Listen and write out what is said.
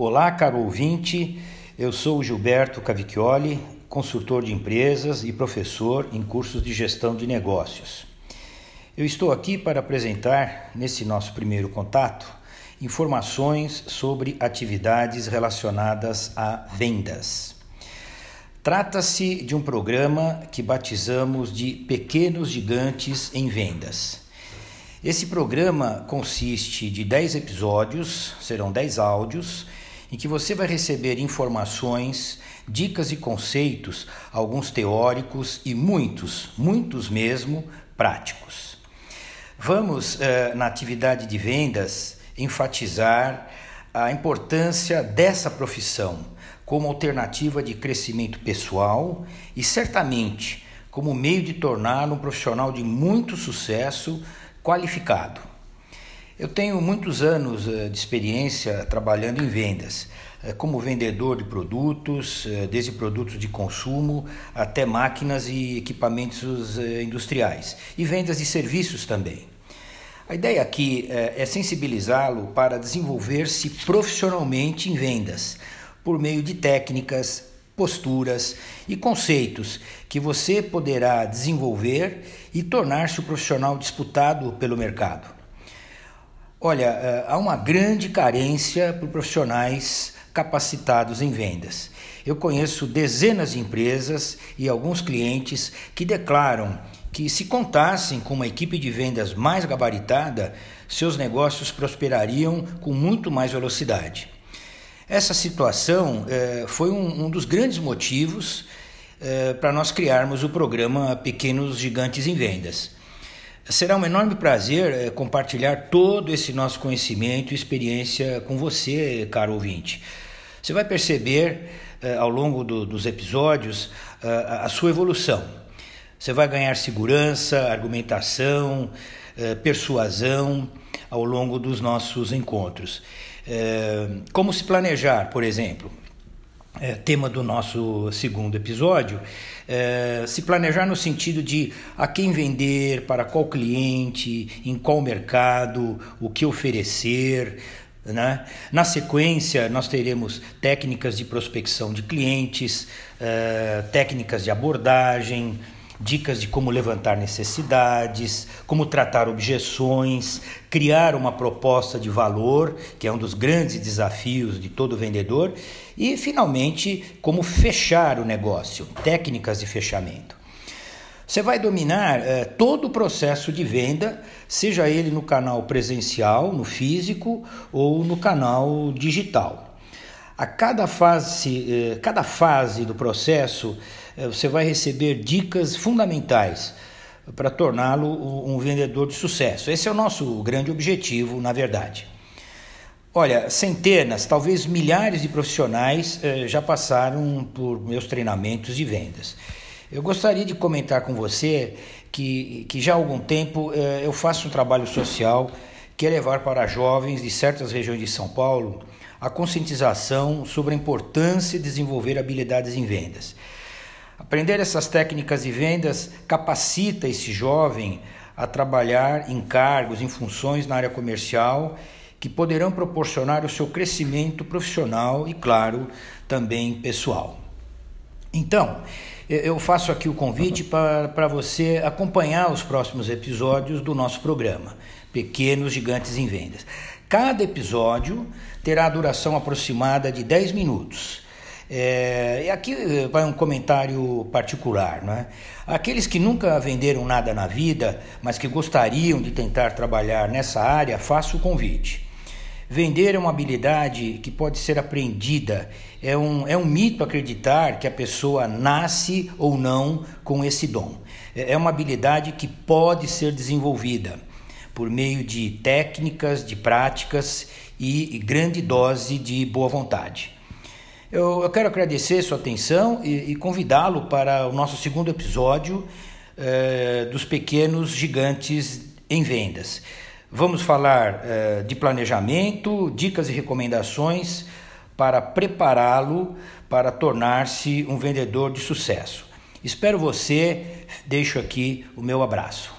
Olá, caro ouvinte. Eu sou o Gilberto Cavicchioli, consultor de empresas e professor em cursos de gestão de negócios. Eu estou aqui para apresentar, nesse nosso primeiro contato, informações sobre atividades relacionadas a vendas. Trata-se de um programa que batizamos de Pequenos Gigantes em Vendas. Esse programa consiste de 10 episódios, serão 10 áudios em que você vai receber informações, dicas e conceitos, alguns teóricos e muitos, muitos mesmo, práticos. Vamos, eh, na atividade de vendas, enfatizar a importância dessa profissão como alternativa de crescimento pessoal e certamente como meio de torná-lo um profissional de muito sucesso qualificado. Eu tenho muitos anos eh, de experiência trabalhando em vendas, eh, como vendedor de produtos, eh, desde produtos de consumo até máquinas e equipamentos industriais, e vendas de serviços também. A ideia aqui é sensibilizá-lo para desenvolver-se profissionalmente em vendas, por meio de técnicas, posturas e conceitos que você poderá desenvolver e tornar-se o profissional disputado pelo mercado. Olha, eh, há uma grande carência por profissionais capacitados em vendas. Eu conheço dezenas de empresas e alguns clientes que declaram que, se contassem com uma equipe de vendas mais gabaritada, seus negócios prosperariam com muito mais velocidade. Essa situação eh, foi um, dos grandes motivos eh, para nós criarmos o programa Pequenos Gigantes em Vendas. Será um enorme prazer é, compartilhar todo esse nosso conhecimento e experiência com você, caro ouvinte. Você vai perceber é, ao longo do, dos episódios a, a sua evolução. Você vai ganhar segurança, argumentação, persuasão ao longo dos nossos encontros. Como se planejar, por exemplo? É, tema do nosso segundo episódio, é, se planejar no sentido de a quem vender, para qual cliente, em qual mercado, o que oferecer. Né? Na sequência, nós teremos técnicas de prospecção de clientes, é, técnicas de abordagem, dicas de como levantar necessidades, como tratar objeções, criar uma proposta de valor, que é um dos grandes desafios de todo vendedor, e finalmente como fechar o negócio, técnicas de fechamento. Você vai dominar eh, todo o processo de venda, seja ele no canal presencial, no físico ou no canal digital. A cada fase, eh, cada fase do processo é, você vai receber dicas fundamentais para torná-lo um vendedor de sucesso. Esse é o nosso grande objetivo, na verdade. Olha, centenas, talvez milhares de profissionais eh, já passaram por meus treinamentos de vendas. Eu gostaria de comentar com você que, que já há algum tempo eh, eu faço um trabalho social que é levar para jovens de certas regiões de São Paulo a conscientização sobre a importância de desenvolver habilidades em vendas. Aprender essas técnicas de vendas capacita esse jovem a trabalhar em cargos, em funções na área comercial que poderão proporcionar o seu crescimento profissional e, claro, também pessoal. Então, eu faço aqui o convite para você acompanhar os próximos episódios do nosso programa, Pequenos Gigantes em Vendas. Cada episódio terá duração aproximada de 10 minutos é, e aqui eh, vai um comentário particular. Né? Aqueles que nunca venderam nada na vida, mas que gostariam de tentar trabalhar nessa área, faço o convite. Vender é uma habilidade que pode ser aprendida. É um, é um mito acreditar que a pessoa nasce ou não com esse dom. É, é uma habilidade que pode ser desenvolvida por meio de técnicas, de práticas e, grande dose de boa vontade. Eu, eu quero agradecer sua atenção e, e convidá-lo para o nosso segundo episódio eh, dos pequenos gigantes em vendas. Vamos falar eh, de planejamento, dicas e recomendações para prepará-lo para tornar-se um vendedor de sucesso. Espero você, deixo aqui o meu abraço.